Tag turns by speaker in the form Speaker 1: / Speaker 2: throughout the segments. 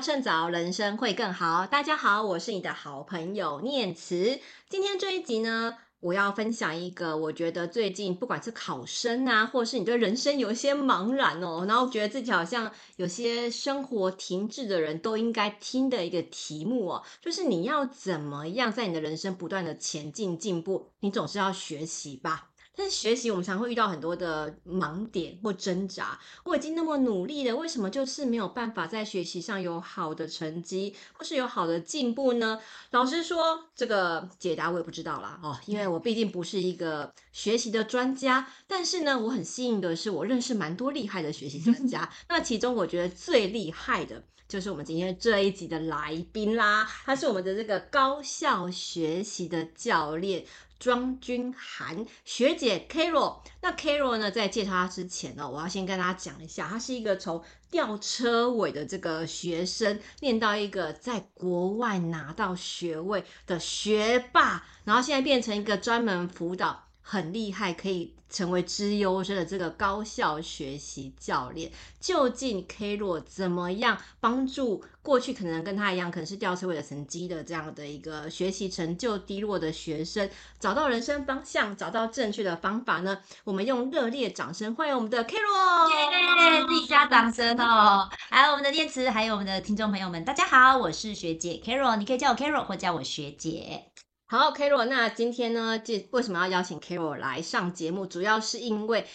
Speaker 1: 趁早，人生会更好。大家好，我是你的好朋友念慈。今天这一集呢，我要分享一个我觉得最近不管是考生啊，或是你对人生有一些茫然哦，然后觉得自己好像有些生活停滞的人都应该听的一个题目哦，就是你要怎么样在你的人生不断的前进进步？你总是要学习吧。但是学习，我们常会遇到很多的盲点或挣扎。我已经那么努力了，为什么就是没有办法在学习上有好的成绩，或是有好的进步呢？老师说，这个解答我也不知道啦哦，因为我毕竟不是一个学习的专家。但是呢，我很幸运的是，我认识蛮多厉害的学习专家。那其中我觉得最厉害的就是我们今天这一集的来宾啦，他是我们的这个高效学习的教练。庄君涵学姐 Carol，那 Carol 呢，在介绍她之前呢，我要先跟大家讲一下，她是一个从吊车尾的这个学生，念到一个在国外拿到学位的学霸，然后现在变成一个专门辅导很厉害，可以。成为资优生的这个高效学习教练，究竟 Carol 怎么样帮助过去可能跟他一样，可能是吊车尾的成绩的这样的一个学习成就低落的学生，找到人生方向，找到正确的方法呢？我们用热烈掌声欢迎我们的 Carol，
Speaker 2: 耶！自己加掌声哦！还有我们的电池，还有我们的听众朋友们，大家好，我是学姐 Carol，你可以叫我 Carol 或叫我学姐。
Speaker 1: 好，Carol，那今天呢，这为什么要邀请 Carol 来上节目？主要是因为，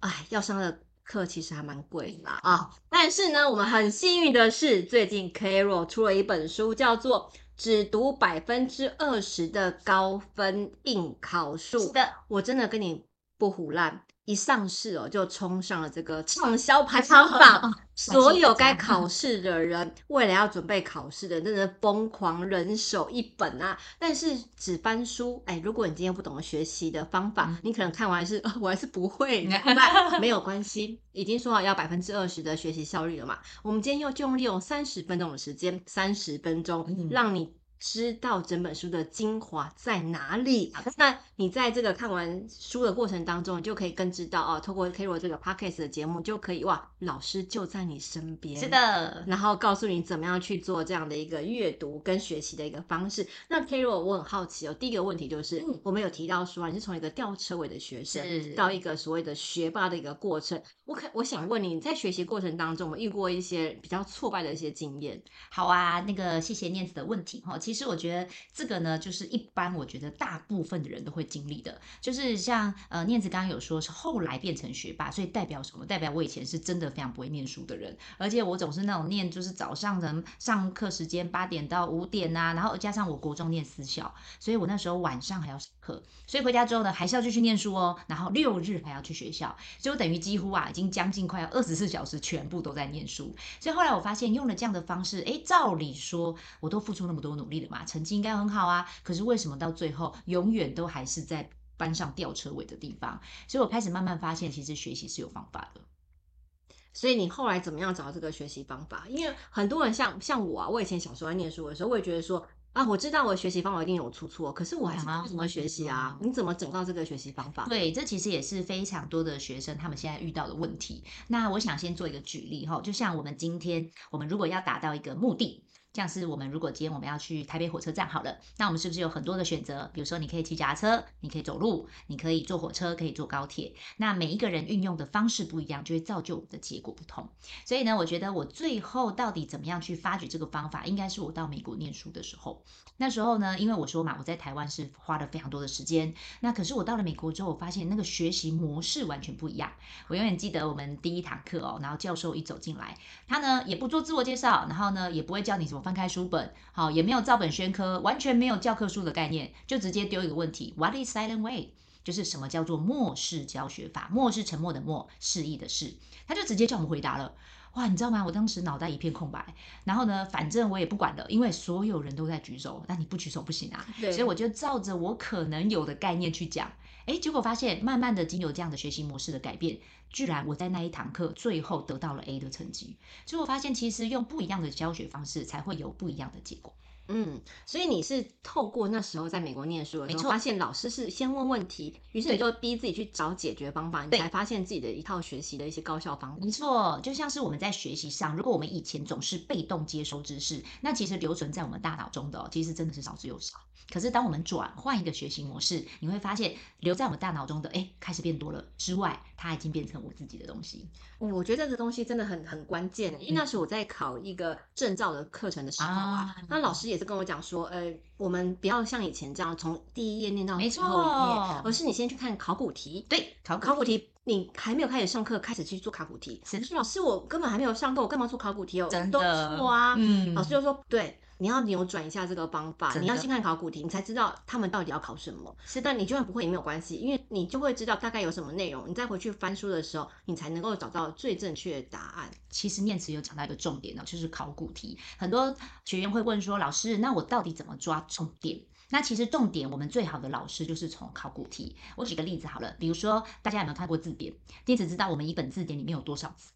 Speaker 1: 哎，要上的课其实还蛮贵的啊。但是呢，我们很幸运的是，最近 Carol 出了一本书，叫做《只读百分之二十的高分应考术》。
Speaker 2: 是的，
Speaker 1: 我真的跟你不胡烂。一上市哦，就冲上了这个 畅销排行榜。所有该考试的人，为了要准备考试的，真的疯狂人手一本啊！但是纸翻书，哎，如果你今天不懂得学习的方法，嗯、你可能看完是，我还是不会。那没有关系，已经说好要百分之二十的学习效率了嘛。我们今天又就用利用三十分钟的时间，三十分钟、嗯、让你。知道整本书的精华在哪里？那你在这个看完书的过程当中，你就可以更知道哦。透过 Carol 这个 Podcast 的节目，就可以哇，老师就在你身边，
Speaker 2: 是的，
Speaker 1: 然后告诉你怎么样去做这样的一个阅读跟学习的一个方式。那 Carol，我很好奇哦，第一个问题就是，嗯、我们有提到说啊，你是从一个吊车尾的学生到一个所谓的学霸的一个过程。我可我想问你，你在学习过程当中，有没有遇过一些比较挫败的一些经验？
Speaker 2: 好啊，那个谢谢念子的问题哈。其实我觉得这个呢，就是一般我觉得大部分的人都会经历的，就是像呃念子刚刚有说是后来变成学霸，所以代表什么？代表我以前是真的非常不会念书的人，而且我总是那种念就是早上的上课时间八点到五点呐、啊，然后加上我国中念私校，所以我那时候晚上还要上课，所以回家之后呢还是要继续念书哦，然后六日还要去学校，所以我等于几乎啊已经将近快要二十四小时全部都在念书，所以后来我发现用了这样的方式，诶，照理说我都付出那么多努力了嘛。成绩应该很好啊，可是为什么到最后永远都还是在班上吊车尾的地方？所以我开始慢慢发现，其实学习是有方法的。
Speaker 1: 所以你后来怎么样找到这个学习方法？因为很多人像像我啊，我以前小时候在念书的时候，我也觉得说啊，我知道我的学习方法一定有出错，可是我还是不知道怎么学习啊？你怎么找到这个学习方法？
Speaker 2: 对，这其实也是非常多的学生他们现在遇到的问题。那我想先做一个举例哈，就像我们今天，我们如果要达到一个目的。像是我们如果今天我们要去台北火车站好了，那我们是不是有很多的选择？比如说你可以骑脚踏车，你可以走路，你可以坐火车，可以坐高铁。那每一个人运用的方式不一样，就会造就我们的结果不同。所以呢，我觉得我最后到底怎么样去发掘这个方法，应该是我到美国念书的时候。那时候呢，因为我说嘛，我在台湾是花了非常多的时间。那可是我到了美国之后，我发现那个学习模式完全不一样。我永远记得我们第一堂课哦，然后教授一走进来，他呢也不做自我介绍，然后呢也不会教你什么。翻开书本，好，也没有照本宣科，完全没有教科书的概念，就直接丢一个问题：What is silent way？就是什么叫做默式教学法？默是沉默的默，示意的示，他就直接叫我们回答了。哇，你知道吗？我当时脑袋一片空白。然后呢，反正我也不管了，因为所有人都在举手，那你不举手不行啊。所以我就照着我可能有的概念去讲。哎，结果发现，慢慢的经由这样的学习模式的改变，居然我在那一堂课最后得到了 A 的成绩。结果发现，其实用不一样的教学方式，才会有不一样的结果。
Speaker 1: 嗯，所以你是透过那时候在美国念书的时候，发现老师是先问问题，于是你就逼自己去找解决方法，你才发现自己的一套学习的一些高效方法。
Speaker 2: 没错，就像是我们在学习上，如果我们以前总是被动接收知识，那其实留存在我们大脑中的，其实真的是少之又少。可是当我们转换一个学习模式，你会发现留在我们大脑中的，哎，开始变多了之外，它已经变成我自己的东西。
Speaker 1: 嗯，我觉得这个东西真的很很关键，因为那时候我在考一个证照的课程的时候啊，啊那老师也是跟我讲说，呃，我们不要像以前这样从第一页念到最后一页，而是你先去看考古题。
Speaker 2: 对，考
Speaker 1: 考古题，你还没有开始上课，开始去做考古题。是老师，我根本还没有上课，我干嘛做考古题哦？
Speaker 2: 真的
Speaker 1: 错啊！
Speaker 2: 嗯，
Speaker 1: 老师就说对。你要扭转一下这个方法，你要先看考古题，你才知道他们到底要考什么。是，但你就算不会也没有关系，因为你就会知道大概有什么内容，你再回去翻书的时候，你才能够找到最正确的答案。
Speaker 2: 其实念慈有讲到一个重点呢，就是考古题。很多学员会问说：“老师，那我到底怎么抓重点？”那其实重点，我们最好的老师就是从考古题。我举个例子好了，比如说大家有没有看过字典？你只知道我们一本字典里面有多少字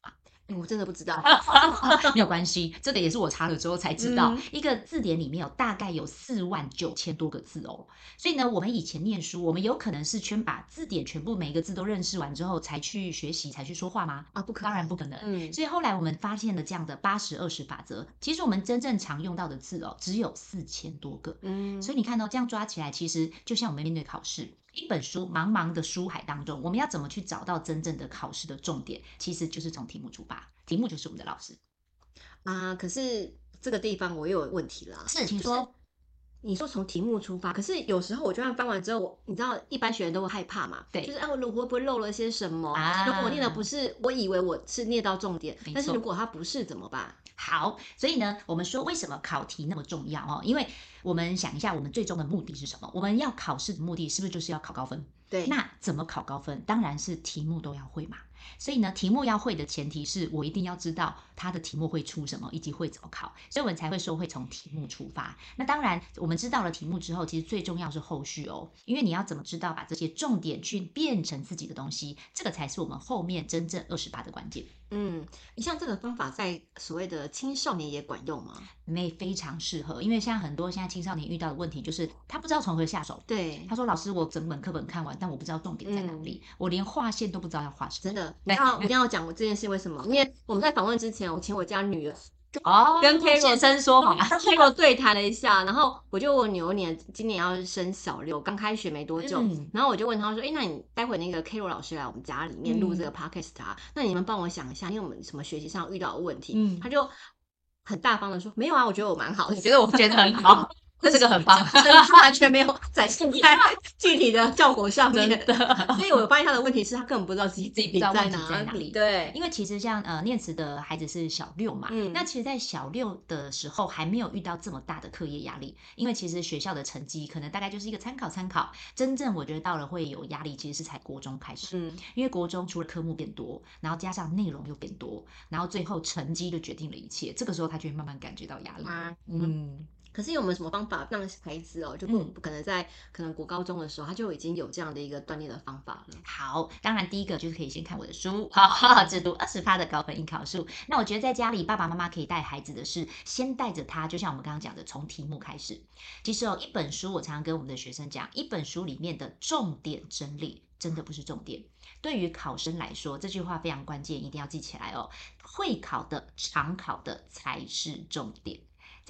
Speaker 2: 吗？
Speaker 1: 我真的不知道
Speaker 2: 没有关系，这个也是我查了之后才知道，嗯、一个字典里面有大概有四万九千多个字哦。所以呢，我们以前念书，我们有可能是全把字典全部每一个字都认识完之后才去学习，才去说话吗？
Speaker 1: 啊，不可能，
Speaker 2: 当然不可能。
Speaker 1: 嗯，
Speaker 2: 所以后来我们发现了这样的八十二十法则，其实我们真正常用到的字哦，只有四千多个。嗯，所以你看到、哦、这样抓起来，其实就像我们面对考试。一本书，茫茫的书海当中，我们要怎么去找到真正的考试的重点？其实就是从题目出发，题目就是我们的老师
Speaker 1: 啊。可是这个地方我又有问题了。
Speaker 2: 是，请说。
Speaker 1: 你说从题目出发，可是有时候我就算翻完之后，我你知道一般学员都会害怕嘛？
Speaker 2: 对，
Speaker 1: 就是啊，我会不会漏了些什么？
Speaker 2: 啊，
Speaker 1: 如果我念的不是，我以为我是念到重点，但是如果它不是怎么办？
Speaker 2: 好，所以呢，我们说为什么考题那么重要哦？因为我们想一下，我们最终的目的是什么？我们要考试的目的是不是就是要考高分？
Speaker 1: 对，
Speaker 2: 那怎么考高分？当然是题目都要会嘛。所以呢，题目要会的前提是我一定要知道它的题目会出什么，以及会怎么考，所以我们才会说会从题目出发。那当然，我们知道了题目之后，其实最重要是后续哦，因为你要怎么知道把这些重点去变成自己的东西，这个才是我们后面真正二十八的关键。
Speaker 1: 嗯，你像这个方法在所谓的青少年也管用吗？
Speaker 2: 没，非常适合，因为像很多现在青少年遇到的问题就是他不知道从何下手。
Speaker 1: 对，
Speaker 2: 他说：“老师，我整本课本看完，但我不知道重点在哪里，嗯、我连划线都不知道要画什么。”
Speaker 1: 真的，你要我一定要讲我这件事为什么？因为我们在访问之前，我请我家女儿。
Speaker 2: 哦，
Speaker 1: 跟 Carol
Speaker 2: 现身说法，
Speaker 1: Carol 对谈了一下，然后我就问牛年今年要生小六，刚开学没多久，嗯、然后我就问他说：“哎，那你待会那个 Carol 老师来我们家里面录这个 podcast 啊？嗯、那你们帮我想一下，因为我们什么学习上遇到的问题？”嗯，他就很大方的说：“没有啊，我觉得我蛮好的，
Speaker 2: 我觉得我觉得很好。”这个很棒，
Speaker 1: 完全没有展现在 具体的效果上面。真的，所以我发现他的问题是他根本不知道自己自己在哪里。对，
Speaker 2: 因为其实像呃念慈的孩子是小六嘛，嗯，那其实，在小六的时候还没有遇到这么大的课业压力，因为其实学校的成绩可能大概就是一个参考参考。真正我觉得到了会有压力，其实是才国中开始，嗯，因为国中除了科目变多，然后加上内容又变多，然后最后成绩就决定了一切。这个时候他就会慢慢感觉到压力。嗯。
Speaker 1: 可是有没有什么方法让孩子哦，就不可能在可能国高中的时候，他就已经有这样的一个锻炼的方法了？
Speaker 2: 好，当然第一个就是可以先看我的书，好好好，只读二十趴的高分应考术。那我觉得在家里爸爸妈妈可以带孩子的是，先带着他，就像我们刚刚讲的，从题目开始。其实哦，一本书我常常跟我们的学生讲，一本书里面的重点整理真的不是重点。对于考生来说，这句话非常关键，一定要记起来哦。会考的、常考的才是重点。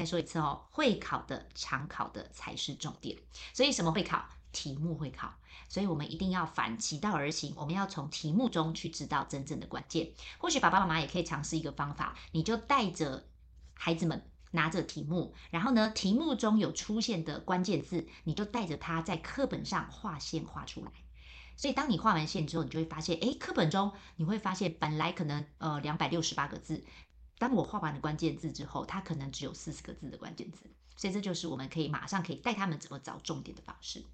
Speaker 2: 再说一次哦，会考的、常考的才是重点。所以什么会考？题目会考。所以我们一定要反其道而行，我们要从题目中去知道真正的关键。或许爸爸妈妈也可以尝试一个方法，你就带着孩子们拿着题目，然后呢，题目中有出现的关键字，你就带着他在课本上画线画出来。所以当你画完线之后，你就会发现，诶，课本中你会发现本来可能呃两百六十八个字。当我画完了关键字之后，它可能只有四十个字的关键字，所以这就是我们可以马上可以带他们怎么找重点的方式。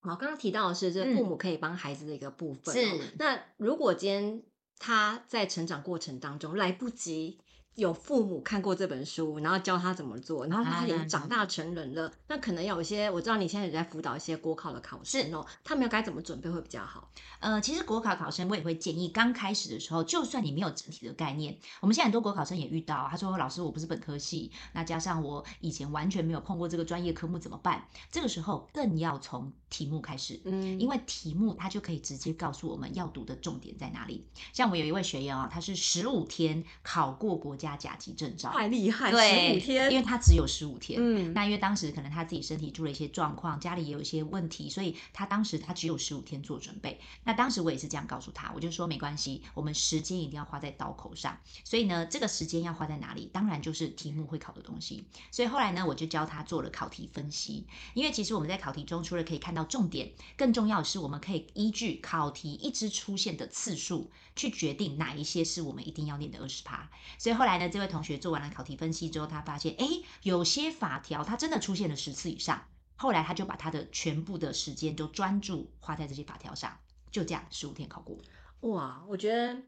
Speaker 1: 好，刚刚提到的是这父母可以帮孩子的一个部分。
Speaker 2: 是，
Speaker 1: 那如果今天他在成长过程当中来不及有父母看过这本书，然后教他怎么做，然后他已经长大成人了，啊、那可能有一些我知道你现在也在辅导一些国考的考生哦，他们要该怎么准备会比较好？
Speaker 2: 呃，其实国考考生我也会建议，刚开始的时候，就算你没有整体的概念，我们现在很多国考生也遇到，他说老师我不是本科系，那加上我以前完全没有碰过这个专业科目怎么办？这个时候更要从题目开始，嗯，因为题目它就可以直接告诉我们要读的重点在哪里。像我有一位学员啊，他是十五天考过国家甲级证照，
Speaker 1: 太厉害，
Speaker 2: 对，
Speaker 1: 十五天，
Speaker 2: 因为他只有十五天，嗯，那因为当时可能他自己身体出了一些状况，家里也有一些问题，所以他当时他只有十五天做准备。那当时我也是这样告诉他，我就说没关系，我们时间一定要花在刀口上。所以呢，这个时间要花在哪里？当然就是题目会考的东西。所以后来呢，我就教他做了考题分析，因为其实我们在考题中除了可以看到重点，更重要的是我们可以依据考题一直出现的次数去决定哪一些是我们一定要念的二十趴。所以后来这位同学做完了考题分析之后，他发现，哎，有些法条它真的出现了十次以上。后来他就把他的全部的时间都专注花在这些法条上，就这样十五天考过。
Speaker 1: 哇，我觉得。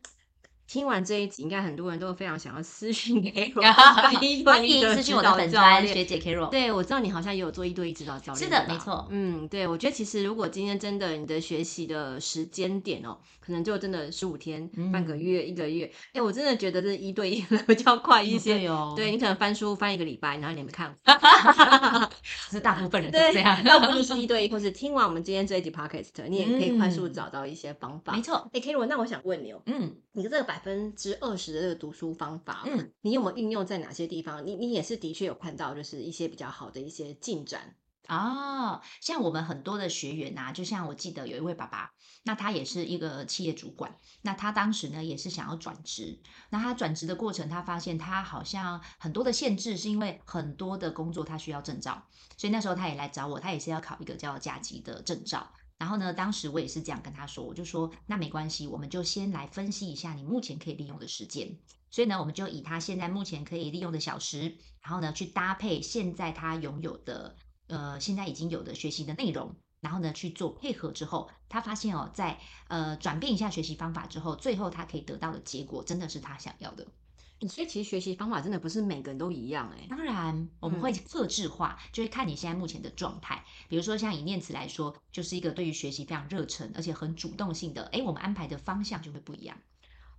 Speaker 1: 听完这一集，应该很多人都非常想要私讯 给我，欢
Speaker 2: 迎私信我的本专学姐 Carol。
Speaker 1: 对，我知道你好像也有做一对一指导教练。
Speaker 2: 是的，没错。
Speaker 1: 嗯，对，我觉得其实如果今天真的你的学习的时间点哦，可能就真的十五天、半个月、一个月。哎，我真的觉得这一对一 比较快一些。
Speaker 2: 对哦。
Speaker 1: 对，你可能翻书翻一个礼拜，然后你没看。
Speaker 2: 是大部分人都这样。
Speaker 1: 要不就是一对一，或是听完我们今天这一集 Podcast，你也可以快速找到一些方法。
Speaker 2: 没错。
Speaker 1: 哎，Carol，那我想问你哦，嗯，你的这个百分之二十的这个读书方法，嗯，你有没有运用在哪些地方？你你也是的确有看到，就是一些比较好的一些进展
Speaker 2: 哦。像我们很多的学员啊，就像我记得有一位爸爸，那他也是一个企业主管，那他当时呢也是想要转职，那他转职的过程，他发现他好像很多的限制，是因为很多的工作他需要证照，所以那时候他也来找我，他也是要考一个叫甲级的证照。然后呢，当时我也是这样跟他说，我就说那没关系，我们就先来分析一下你目前可以利用的时间。所以呢，我们就以他现在目前可以利用的小时，然后呢去搭配现在他拥有的呃现在已经有的学习的内容，然后呢去做配合之后，他发现哦，在呃转变一下学习方法之后，最后他可以得到的结果真的是他想要的。
Speaker 1: 所以其实学习方法真的不是每个人都一样哎。
Speaker 2: 当然，我们会客制化，嗯、就是看你现在目前的状态。比如说像以念慈来说，就是一个对于学习非常热忱，而且很主动性的。哎，我们安排的方向就会不一样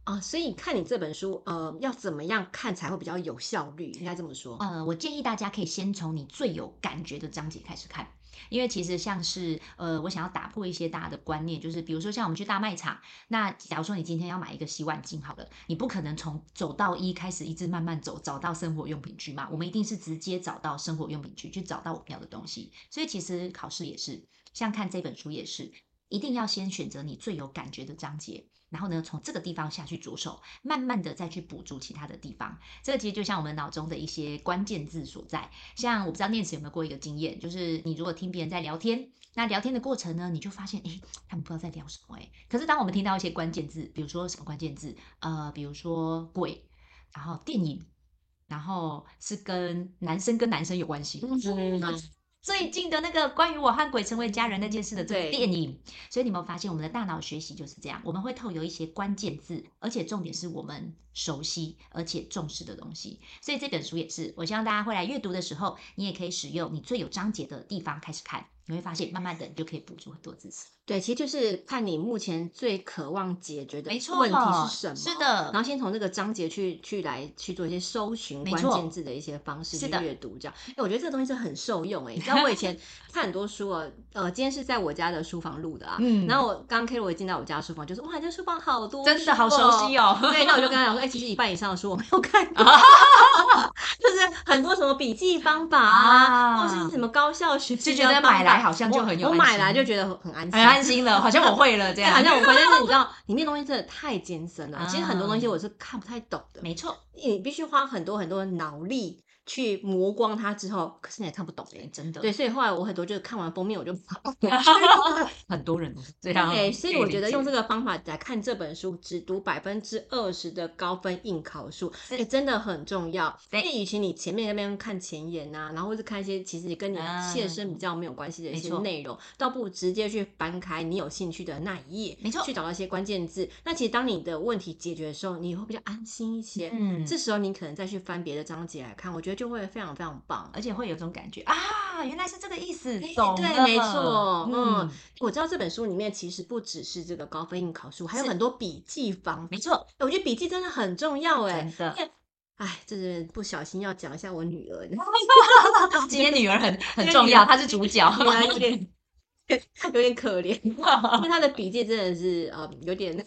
Speaker 1: 啊。所以看你这本书，呃，要怎么样看才会比较有效率？应该这么说。
Speaker 2: 呃，我建议大家可以先从你最有感觉的章节开始看。因为其实像是呃，我想要打破一些大家的观念，就是比如说像我们去大卖场，那假如说你今天要买一个洗碗巾好了，你不可能从走到一开始一直慢慢走，找到生活用品区嘛，我们一定是直接找到生活用品区去找到我们要的东西。所以其实考试也是，像看这本书也是，一定要先选择你最有感觉的章节。然后呢，从这个地方下去着手，慢慢的再去补足其他的地方。这个其实就像我们脑中的一些关键字所在。像我不知道念慈有没有过一个经验，就是你如果听别人在聊天，那聊天的过程呢，你就发现，诶，他们不知道在聊什么，诶。可是当我们听到一些关键字，比如说什么关键字，呃，比如说鬼，然后电影，然后是跟男生跟男生有关系。嗯最近的那个关于我和鬼成为家人那件事的这个电影，所以你有没有发现我们的大脑学习就是这样？我们会透有一些关键字，而且重点是我们熟悉而且重视的东西。所以这本书也是，我希望大家会来阅读的时候，你也可以使用你最有章节的地方开始看，你会发现慢慢的你就可以补足很多知识。
Speaker 1: 对，其实就是看你目前最渴望解决的问题是什么，
Speaker 2: 是的。
Speaker 1: 然后先从这个章节去去来去做一些搜寻关键字的一些方式去阅读，这样。哎，我觉得这个东西是很受用哎。你知道我以前 看很多书啊，呃，今天是在我家的书房录的啊。嗯。然后我刚 K 我一进到我家书房，就说哇，这书房好多，
Speaker 2: 真的好熟悉哦。
Speaker 1: 对，那我就跟他讲说，哎，其实一半以上的书我没有看过，就是很多什么笔记方法啊，或是什么高效学习，
Speaker 2: 就觉得买来好像就很有，
Speaker 1: 我买来就觉得很安心，
Speaker 2: 很安心了，好像我。会了，这样好像我关键是，你知道里面东西真的太艰深了。其实很多东西我是看不太懂的。没错，
Speaker 1: 你必须花很多很多的脑力去磨光它之后，可是你也看不懂哎、
Speaker 2: 欸，真的。
Speaker 1: 对，所以后来我很多就是看完封面我就跑。
Speaker 2: 很多人都是这样。
Speaker 1: 对，所以我觉得用这个方法来看这本书，只读百分之二十的高分应考数，哎，真的很重要。因为与其你前面那边看前言啊，然后或是看一些其实跟你切身比较没有关系的一些内容，倒不如直接去翻开你有兴趣的那一页，没错，去找到一些关键字。那其实当你的问题解决的时候，你会比较安心一些。嗯，这时候你可能再去翻别的章节来看，我觉得就会非常非常棒，
Speaker 2: 而且会有种感觉啊，原来是这个意思，
Speaker 1: 懂对，没错，嗯，我知道这本书里面其实不只是这个高分应考书，还有很多笔记房，
Speaker 2: 没错，
Speaker 1: 我觉得笔记真的很重要，哎，
Speaker 2: 真的。
Speaker 1: 哎，这是不小心要讲一下我女儿，
Speaker 2: 今天女儿很很重要，她是主角，
Speaker 1: 有点可怜，因为他的笔记真的是呃有点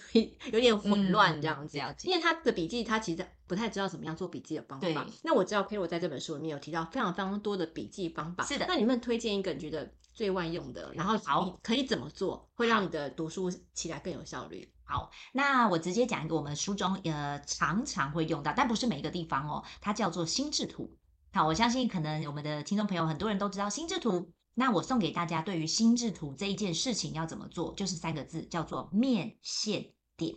Speaker 1: 有点混乱这样子，因为他的笔记他其实不太知道怎么样做笔记的方法。那我知道 Carol 在这本书里面有提到非常非常多的笔记方法，
Speaker 2: 是的。
Speaker 1: 那你们推荐一个你觉得最万用的，然后好可以怎么做，会让你的读书起来更有效率？
Speaker 2: 好，那我直接讲一个我们书中呃常常会用到，但不是每一个地方哦，它叫做心智图。好，我相信可能我们的听众朋友很多人都知道心智图。那我送给大家，对于心智图这一件事情要怎么做，就是三个字，叫做面线点。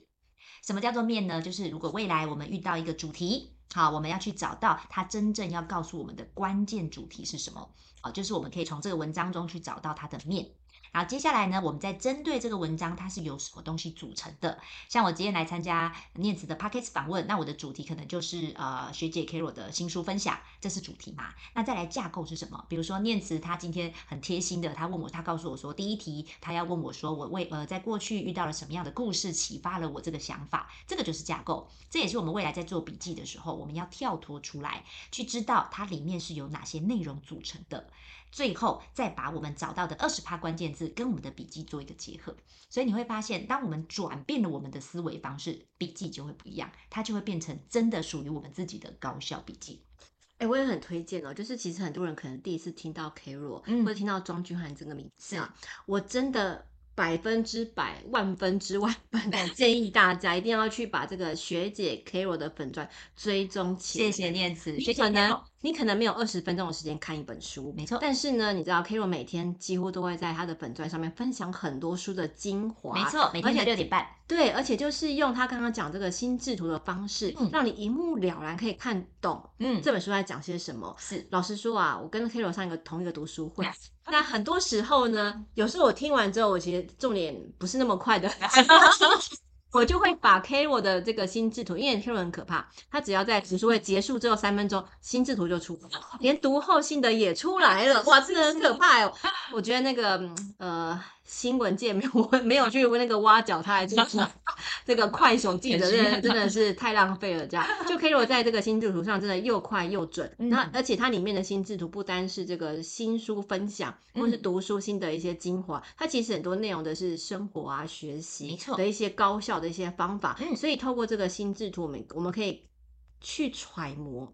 Speaker 2: 什么叫做面呢？就是如果未来我们遇到一个主题，好，我们要去找到它真正要告诉我们的关键主题是什么，好，就是我们可以从这个文章中去找到它的面。然后接下来呢，我们再针对这个文章，它是由什么东西组成的？像我今天来参加念慈的 Podcast 访问，那我的主题可能就是呃学姐 Carol 的新书分享，这是主题嘛？那再来架构是什么？比如说念慈他今天很贴心的，他问我，他告诉我说，第一题他要问我说，我为呃在过去遇到了什么样的故事，启发了我这个想法，这个就是架构。这也是我们未来在做笔记的时候，我们要跳脱出来，去知道它里面是由哪些内容组成的。最后再把我们找到的二十趴关键字跟我们的笔记做一个结合，所以你会发现，当我们转变了我们的思维方式，笔记就会不一样，它就会变成真的属于我们自己的高效笔记。
Speaker 1: 哎、欸，我也很推荐哦，就是其实很多人可能第一次听到 Carol，嗯，或者听到庄君涵这个名字啊，我真的。百分之百、万分之万分的 建议大家一定要去把这个学姐 Carol 的粉钻追踪起来。
Speaker 2: 谢谢念慈，
Speaker 1: 学姐呢，你可能没有二十分钟的时间看一本书，
Speaker 2: 没错。
Speaker 1: 但是呢，你知道 Carol 每天几乎都会在他的本专上面分享很多书的精华，
Speaker 2: 没错，每天的六点半。
Speaker 1: 对，而且就是用他刚刚讲这个心智图的方式，嗯、让你一目了然可以看懂，嗯，这本书在讲些什么。是，老实说啊，我跟 Carol 上一个同一个读书会，那很多时候呢，有时候我听完之后，我其实重点不是那么快的。我就会把 Carol 的这个心智图，因为 Carol 很可怕，他只要在指数会结束之后三分钟，心智图就出，连读后心得也出来了，哇，真的很可怕哦。我觉得那个呃。新闻界没有没有去那个挖角他，就是 这个快手记者，真 的真的是太浪费了。这样 就 Carol 在这个心智图上真的又快又准。那而且它里面的心智图不单是这个新书分享，或是读书新的一些精华，它其实很多内容的是生活啊、学习的一些高效的一些方法。所以透过这个心智图，我们我们可以去揣摩。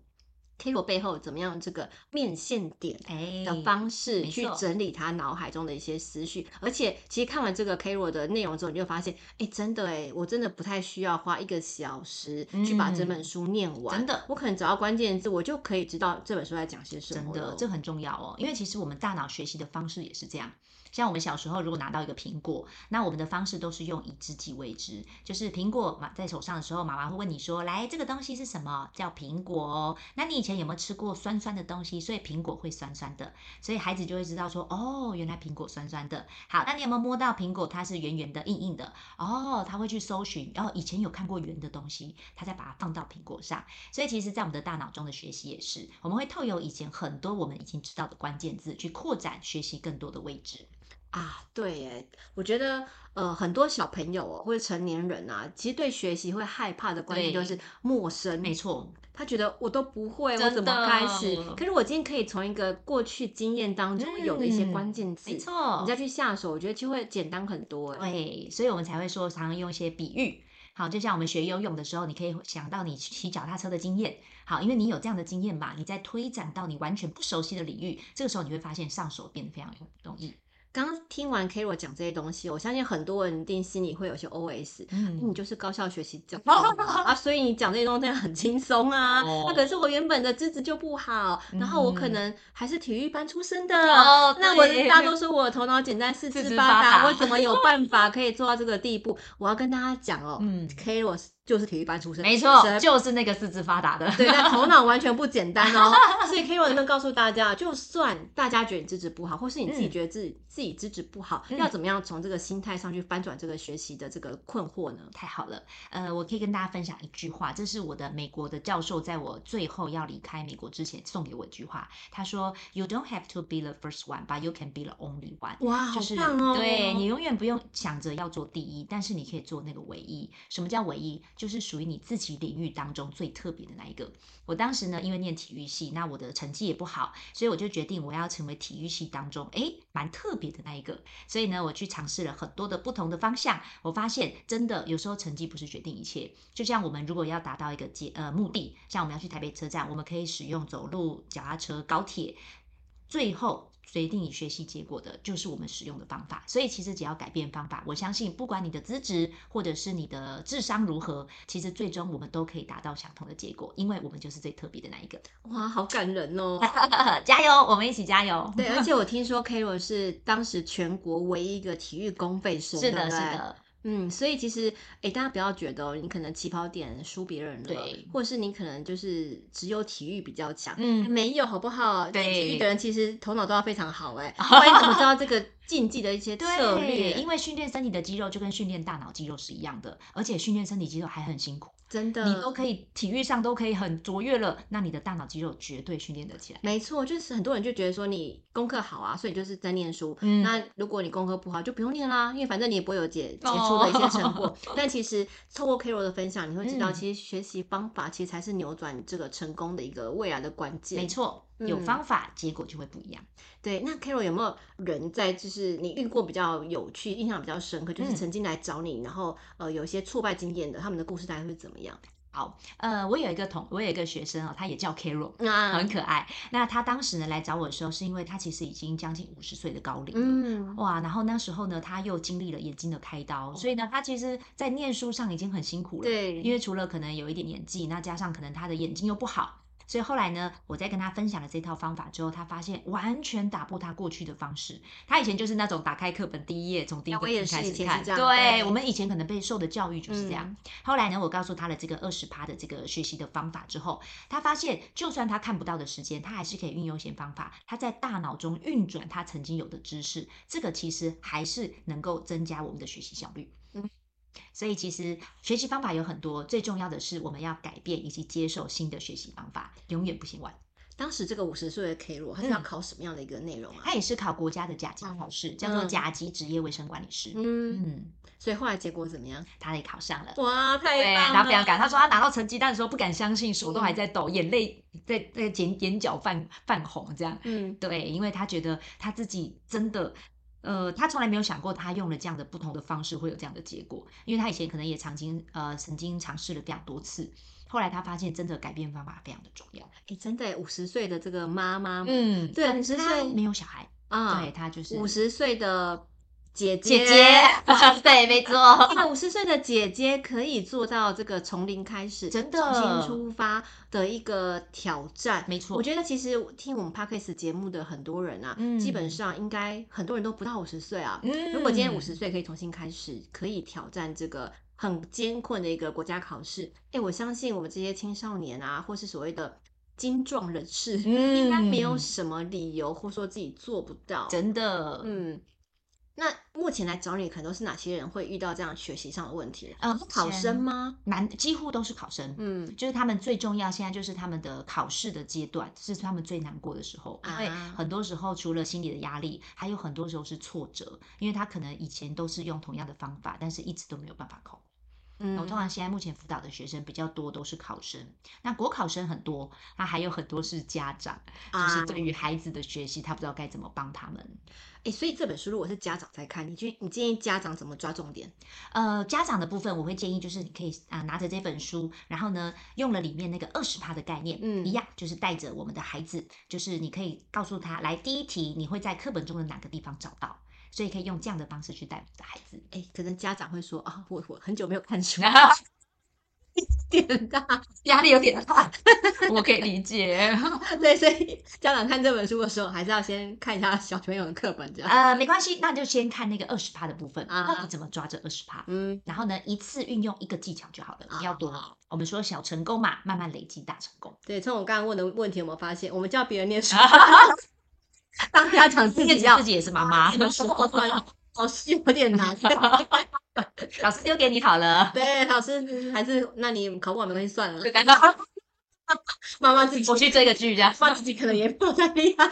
Speaker 1: Carol 背后怎么样？这个面线点的方式去整理他脑海中的一些思绪，而且其实看完这个 Carol 的内容之后，你就发现，哎，真的哎，我真的不太需要花一个小时去把这本书念完，真的，我可能找到关键字，我就可以知道这本书在讲些什么。
Speaker 2: 真的，这很重要哦，因为其实我们大脑学习的方式也是这样。像我们小时候，如果拿到一个苹果，那我们的方式都是用已知即未知，就是苹果嘛，在手上的时候，妈妈会问你说：“来，这个东西是什么？叫苹果哦。那你以前有没有吃过酸酸的东西？所以苹果会酸酸的，所以孩子就会知道说：哦，原来苹果酸酸的。好，那你有没有摸到苹果？它是圆圆的、硬硬的。哦，他会去搜寻，然后以前有看过圆的东西，他再把它放到苹果上。所以其实，在我们的大脑中的学习也是，我们会透过以前很多我们已经知道的关键字，去扩展学习更多的位置。
Speaker 1: 啊，对耶，我觉得呃，很多小朋友哦，或者成年人啊，其实对学习会害怕的关键就是陌生。
Speaker 2: 没错，
Speaker 1: 他觉得我都不会，我怎么开始？可是我今天可以从一个过去经验当中有的一些关键词，没错，你再去下手，我觉得就会简单很多。
Speaker 2: 对，所以我们才会说常常用一些比喻。好，就像我们学游泳的时候，你可以想到你骑脚踏车的经验。好，因为你有这样的经验嘛，你在推展到你完全不熟悉的领域，这个时候你会发现上手变得非常容易。
Speaker 1: 刚刚听完 Carol 讲这些东西，我相信很多人一定心里会有些 OS，嗯，你就是高效学习者 啊，所以你讲这些东西很轻松啊。那、哦、可是我原本的资质就不好，然后我可能还是体育班出身的，哦、那我大多数我头脑简单、四肢发达，我怎么有办法可以做到这个地步？我要跟大家讲哦，嗯，Carol。就是体育班出身，
Speaker 2: 没错，就是那个四肢发达的，
Speaker 1: 对，但头脑完全不简单哦。所以 Carol 能不能告诉大家，就算大家觉得你资质不好，或是你自己觉得自己、嗯、自己资质不好，嗯、要怎么样从这个心态上去翻转这个学习的这个困惑呢？
Speaker 2: 太好了，呃，我可以跟大家分享一句话，这是我的美国的教授在我最后要离开美国之前送给我一句话。他说：“You don't have to be the first one, but you can be the only one。”
Speaker 1: 哇，
Speaker 2: 就是、
Speaker 1: 好棒哦！
Speaker 2: 对，你永远不用想着要做第一，但是你可以做那个唯一。什么叫唯一？就是属于你自己。领域当中最特别的那一个，我当时呢，因为念体育系，那我的成绩也不好，所以我就决定我要成为体育系当中诶蛮特别的那一个。所以呢，我去尝试了很多的不同的方向，我发现真的有时候成绩不是决定一切。就像我们如果要达到一个结呃目的，像我们要去台北车站，我们可以使用走路、脚踏车、高铁，最后。决定你学习结果的就是我们使用的方法，所以其实只要改变方法，我相信不管你的资质或者是你的智商如何，其实最终我们都可以达到相同的结果，因为我们就是最特别的那一个。
Speaker 1: 哇，好感人哦！
Speaker 2: 加油，我们一起加油！
Speaker 1: 对，而且我听说 Carol 是当时全国唯一一个体育公费生，
Speaker 2: 是的，是的。
Speaker 1: 嗯，所以其实，哎，大家不要觉得你可能起跑点输别人了，对，或者是你可能就是只有体育比较强，嗯，没有，好不好？对，体育的人其实头脑都要非常好，哎，不然你怎么知道这个？竞技的一些策略，
Speaker 2: 因为训练身体的肌肉就跟训练大脑肌肉是一样的，而且训练身体肌肉还很辛苦，
Speaker 1: 真的。
Speaker 2: 你都可以体育上都可以很卓越了，那你的大脑肌肉绝对训练得起来。
Speaker 1: 没错，就是很多人就觉得说你功课好啊，所以就是在念书。嗯，那如果你功课不好，就不用念啦，因为反正你也不会有解杰出的一些成果。哦、但其实透过 Carol 的分享，你会知道，其实学习方法其实才是扭转这个成功的一个未来的关键。
Speaker 2: 没错。有方法，嗯、结果就会不一样。
Speaker 1: 对，那 Carol 有没有人在，就是你遇过比较有趣、印象比较深刻，就是曾经来找你，嗯、然后呃有一些挫败经验的，他们的故事大概会怎么样？
Speaker 2: 好，呃，我有一个同，我有一个学生哦，他也叫 Carol，啊，很可爱。那他当时呢来找我的时候，是因为他其实已经将近五十岁的高龄，嗯，哇，然后那时候呢，他又经历了眼睛的开刀，所以呢，他其实在念书上已经很辛苦了，对，因为除了可能有一点年纪，那加上可能他的眼睛又不好。所以后来呢，我在跟他分享了这套方法之后，他发现完全打破他过去的方式。他以前就是那种打开课本第一页，从第一个字开始看。对，对我们以前可能被受的教育就是这样。嗯、后来呢，我告诉他了这个二十趴的这个学习的方法之后，他发现就算他看不到的时间，他还是可以运用一些方法，他在大脑中运转他曾经有的知识。这个其实还是能够增加我们的学习效率。嗯。所以其实学习方法有很多，最重要的是我们要改变以及接受新的学习方法，永远不嫌晚。
Speaker 1: 当时这个五十岁的 Carol，他是要考什么样的一个内容啊？
Speaker 2: 他也是考国家的甲级考试，叫做甲级职业卫生管理师。
Speaker 1: 嗯嗯，所以后来结果怎么样？
Speaker 2: 他也考上了。
Speaker 1: 哇，太棒了！
Speaker 2: 然后非常感，他说他拿到成绩单的时候不敢相信，手都还在抖，眼泪在在眼眼角泛泛红这样。嗯，对，因为他觉得他自己真的。呃，他从来没有想过，他用了这样的不同的方式会有这样的结果，因为他以前可能也曾经呃曾经尝试了非常多次，后来他发现真的改变方法非常的重要。
Speaker 1: 哎，真的，五十岁的这个妈妈，
Speaker 2: 嗯，
Speaker 1: 对，五十岁
Speaker 2: 没有小孩啊，对，他就是
Speaker 1: 五十岁的。姐姐，
Speaker 2: 姐姐 对，没错。一个
Speaker 1: 五十岁的姐姐可以做到这个从零开始，真的重新出发的一个挑战，没错。我觉得其实听我们 Podcast 节目的很多人啊，嗯、基本上应该很多人都不到五十岁啊。嗯、如果今天五十岁可以重新开始，可以挑战这个很艰困的一个国家考试，哎，我相信我们这些青少年啊，或是所谓的精壮人士，嗯、应该没有什么理由或说自己做不到，
Speaker 2: 真的，
Speaker 1: 嗯。那目前来找你，可能都是哪些人会遇到这样学习上的问题？呃，考生吗？
Speaker 2: 难，几乎都是考生。嗯，就是他们最重要，现在就是他们的考试的阶段，是他们最难过的时候。因为很多时候，除了心理的压力，还有很多时候是挫折，因为他可能以前都是用同样的方法，但是一直都没有办法考。嗯，我通常现在目前辅导的学生比较多都是考生，那国考生很多，那还有很多是家长，就是对于孩子的学习，他不知道该怎么帮他们。
Speaker 1: 哎、欸，所以这本书如果是家长在看，你去你建议家长怎么抓重点？
Speaker 2: 呃，家长的部分我会建议就是你可以啊、呃、拿着这本书，然后呢用了里面那个二十趴的概念，嗯，一样就是带着我们的孩子，就是你可以告诉他，来第一题你会在课本中的哪个地方找到？所以可以用这样的方式去带我们的孩子。
Speaker 1: 哎，可能家长会说啊，我我很久没有看书。点大，
Speaker 2: 压力有点大，我可以理解。
Speaker 1: 对，所以家长看这本书的时候，还是要先看一下小朋友的课本，这样。
Speaker 2: 呃，没关系，那就先看那个二十趴的部分
Speaker 1: 啊，
Speaker 2: 到底怎么抓这二十趴？嗯，然后呢，一次运用一个技巧就好了，不要多。啊、我们说小成功嘛，慢慢累积大成功。
Speaker 1: 对，从我刚刚问的问题，有没有发现，我们叫别人念书，当家长自己要
Speaker 2: 自己也是妈妈，
Speaker 1: 老师有点难。
Speaker 2: 老师丢给你好了。
Speaker 1: 对，老师还是那你考不好没关系，算了。就尴尬。妈妈自己，
Speaker 2: 我去追个剧，这样。
Speaker 1: 妈妈自己可能也不太厉害。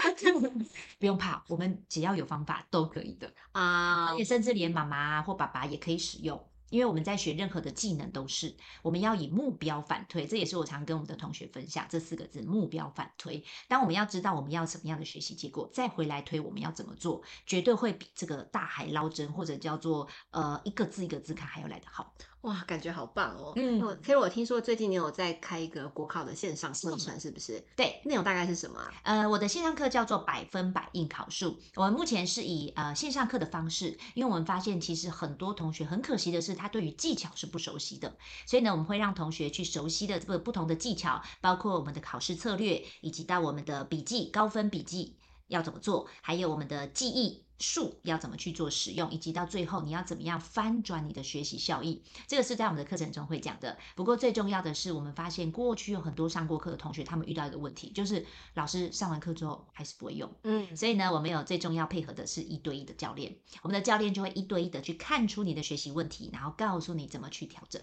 Speaker 2: 不用怕，我们只要有方法都可以的啊。而且甚至连妈妈或爸爸也可以使用。因为我们在学任何的技能都是，我们要以目标反推，这也是我常跟我们的同学分享这四个字：目标反推。当我们要知道我们要什么样的学习结果，再回来推我们要怎么做，绝对会比这个大海捞针或者叫做呃一个字一个字看还要来得好。
Speaker 1: 哇，感觉好棒哦！嗯，可是我听说最近你有在开一个国考的线上课程，是不是？
Speaker 2: 对，
Speaker 1: 内容大概是什么啊？
Speaker 2: 呃，我的线上课叫做百分百应考术。我们目前是以呃线上课的方式，因为我们发现其实很多同学很可惜的是，他对于技巧是不熟悉的，所以呢，我们会让同学去熟悉的这个不同的技巧，包括我们的考试策略，以及到我们的笔记高分笔记要怎么做，还有我们的记忆。术要怎么去做使用，以及到最后你要怎么样翻转你的学习效益，这个是在我们的课程中会讲的。不过最重要的是，我们发现过去有很多上过课的同学，他们遇到一个问题，就是老师上完课之后还是不会用。嗯，所以呢，我们有最重要配合的是一对一的教练，我们的教练就会一对一的去看出你的学习问题，然后告诉你怎么去调整。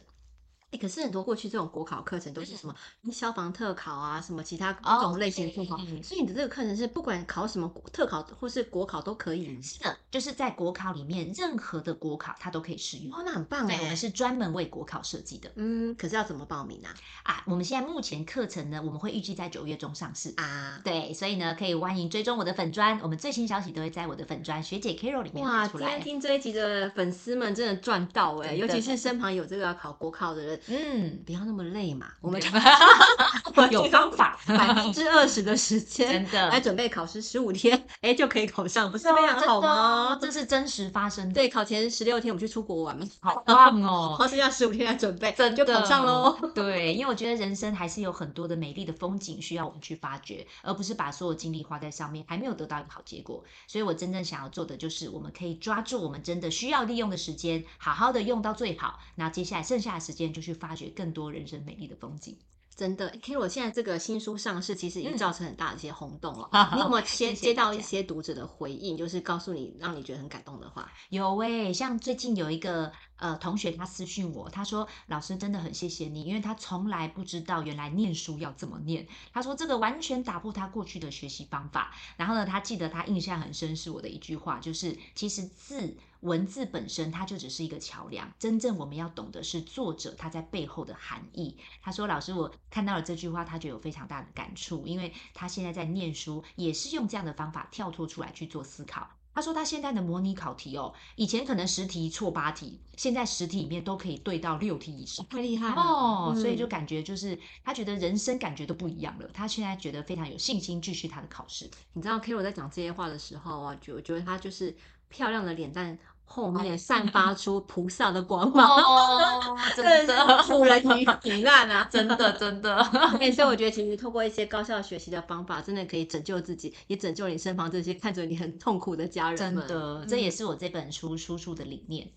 Speaker 1: 可是很多过去这种国考课程都是什么消防特考啊，什么其他各种类型的特考，所以你的这个课程是不管考什么特考或是国考都可以。
Speaker 2: 是的，就是在国考里面任何的国考它都可以适用。
Speaker 1: 哦，那很棒哎！
Speaker 2: 我们是专门为国考设计的。
Speaker 1: 嗯，可是要怎么报名呢？
Speaker 2: 啊，我们现在目前课程呢，我们会预计在九月中上市啊。对，所以呢，可以欢迎追踪我的粉专，我们最新消息都会在我的粉专学姐 Carol 里面出来。
Speaker 1: 哇，今天听这一集的粉丝们真的赚到哎，尤其是身旁有这个要考国考的人。嗯，不要那么累嘛，我们
Speaker 2: 有方法，
Speaker 1: 百分之二十的时间
Speaker 2: 真的
Speaker 1: 来准备考试，十五天 哎就可以考上，不是非常好吗？
Speaker 2: 这是真实发生的。
Speaker 1: 对，考前十六天我们去出国玩嘛，
Speaker 2: 好棒哦！
Speaker 1: 然后剩下十五天来准备，真的就考上喽。
Speaker 2: 对，因为我觉得人生还是有很多的美丽的风景需要我们去发掘，而不是把所有精力花在上面，还没有得到一个好结果。所以我真正想要做的就是，我们可以抓住我们真的需要利用的时间，好好的用到最好。那接下来剩下的时间就去发掘更多。人生美丽的风景，
Speaker 1: 真的。K，我现在这个新书上市，其实已经造成很大的一些轰动了。嗯、你有没有先接到一些读者的回应，就是告诉你让你觉得很感动的话？
Speaker 2: 有哎、欸，像最近有一个呃同学，他私讯我，他说：“老师真的很谢谢你，因为他从来不知道原来念书要怎么念。他说这个完全打破他过去的学习方法。然后呢，他记得他印象很深是我的一句话，就是其实字。”文字本身，它就只是一个桥梁。真正我们要懂的是作者他在背后的含义。他说：“老师，我看到了这句话，他就有非常大的感触，因为他现在在念书，也是用这样的方法跳脱出来去做思考。”他说：“他现在的模拟考题哦，以前可能十题错八题，现在十题里面都可以对到六题以上，
Speaker 1: 太厉害了
Speaker 2: 哦！嗯、所以就感觉就是他觉得人生感觉都不一样了。他现在觉得非常有信心继续他的考试。
Speaker 1: 你知道 Carol 在讲这些话的时候啊，就我觉得他就是漂亮的脸蛋。”后面散发出菩萨的光芒，
Speaker 2: 哦，真的，
Speaker 1: 助人于彼难啊，
Speaker 2: 真的真的。
Speaker 1: 所以我觉得，其实透过一些高效学习的方法，真的可以拯救自己，也拯救你身旁这些看着你很痛苦的家人。
Speaker 2: 真的，嗯、这也是我这本书输出的理念。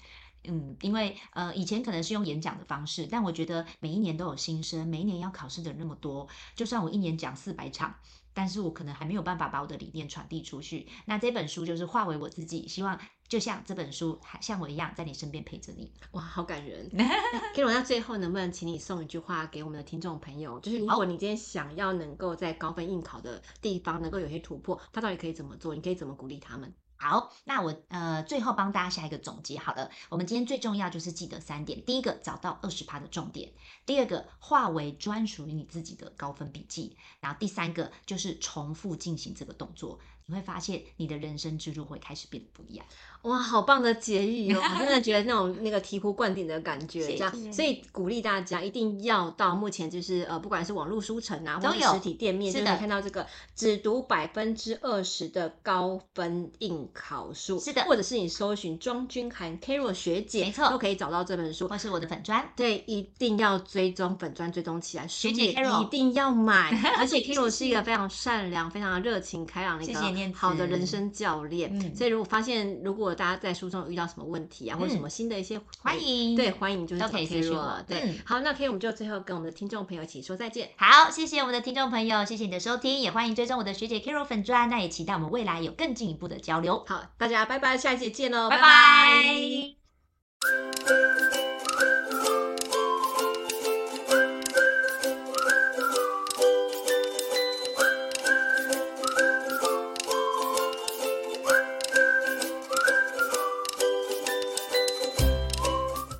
Speaker 2: 嗯，因为呃，以前可能是用演讲的方式，但我觉得每一年都有新生，每一年要考试的人那么多，就算我一年讲四百场。但是我可能还没有办法把我的理念传递出去。那这本书就是化为我自己，希望就像这本书，像我一样，在你身边陪着你。
Speaker 1: 哇，好感人！Carol，那最后能不能请你送一句话给我们的听众朋友？就是如果你今天想要能够在高分应考的地方能够有些突破，他到底可以怎么做？你可以怎么鼓励他们？
Speaker 2: 好，那我呃最后帮大家下一个总结好了。我们今天最重要就是记得三点：第一个，找到二十趴的重点；第二个，化为专属于你自己的高分笔记；然后第三个就是重复进行这个动作。你会发现你的人生之路会开始变得不一样。
Speaker 1: 哇，好棒的结语哦！我真的觉得那种那个醍醐灌顶的感觉，这样，所以鼓励大家一定要到目前就是呃，不管是网络书城啊，或者实体店面，就可以看到这个只读百分之二十的高分应考书，
Speaker 2: 是的，
Speaker 1: 或者是你搜寻庄君涵 Carol 学姐，
Speaker 2: 没错，
Speaker 1: 都可以找到这本书，
Speaker 2: 或是我的粉专，
Speaker 1: 对，一定要追踪粉专，追踪起来，
Speaker 2: 学姐 Carol
Speaker 1: 一定要买，而且 Carol 是一个 非常善良、非常热情、开朗的一个好的人生教练，
Speaker 2: 嗯，
Speaker 1: 所以如果发现如果大家在书中遇到什么问题啊，或者什么新的一些
Speaker 2: 欢迎，
Speaker 1: 对，欢迎就是
Speaker 2: 都可以私讯我。
Speaker 1: 对，好，那可以，我们就最后跟我们的听众朋友一起说再见。
Speaker 2: 好，谢谢我们的听众朋友，谢谢你的收听，也欢迎追踪我的学姐 Carol 粉专，那也期待我们未来有更进一步的交流。
Speaker 1: 好，大家拜拜，下一节见喽，
Speaker 2: 拜拜。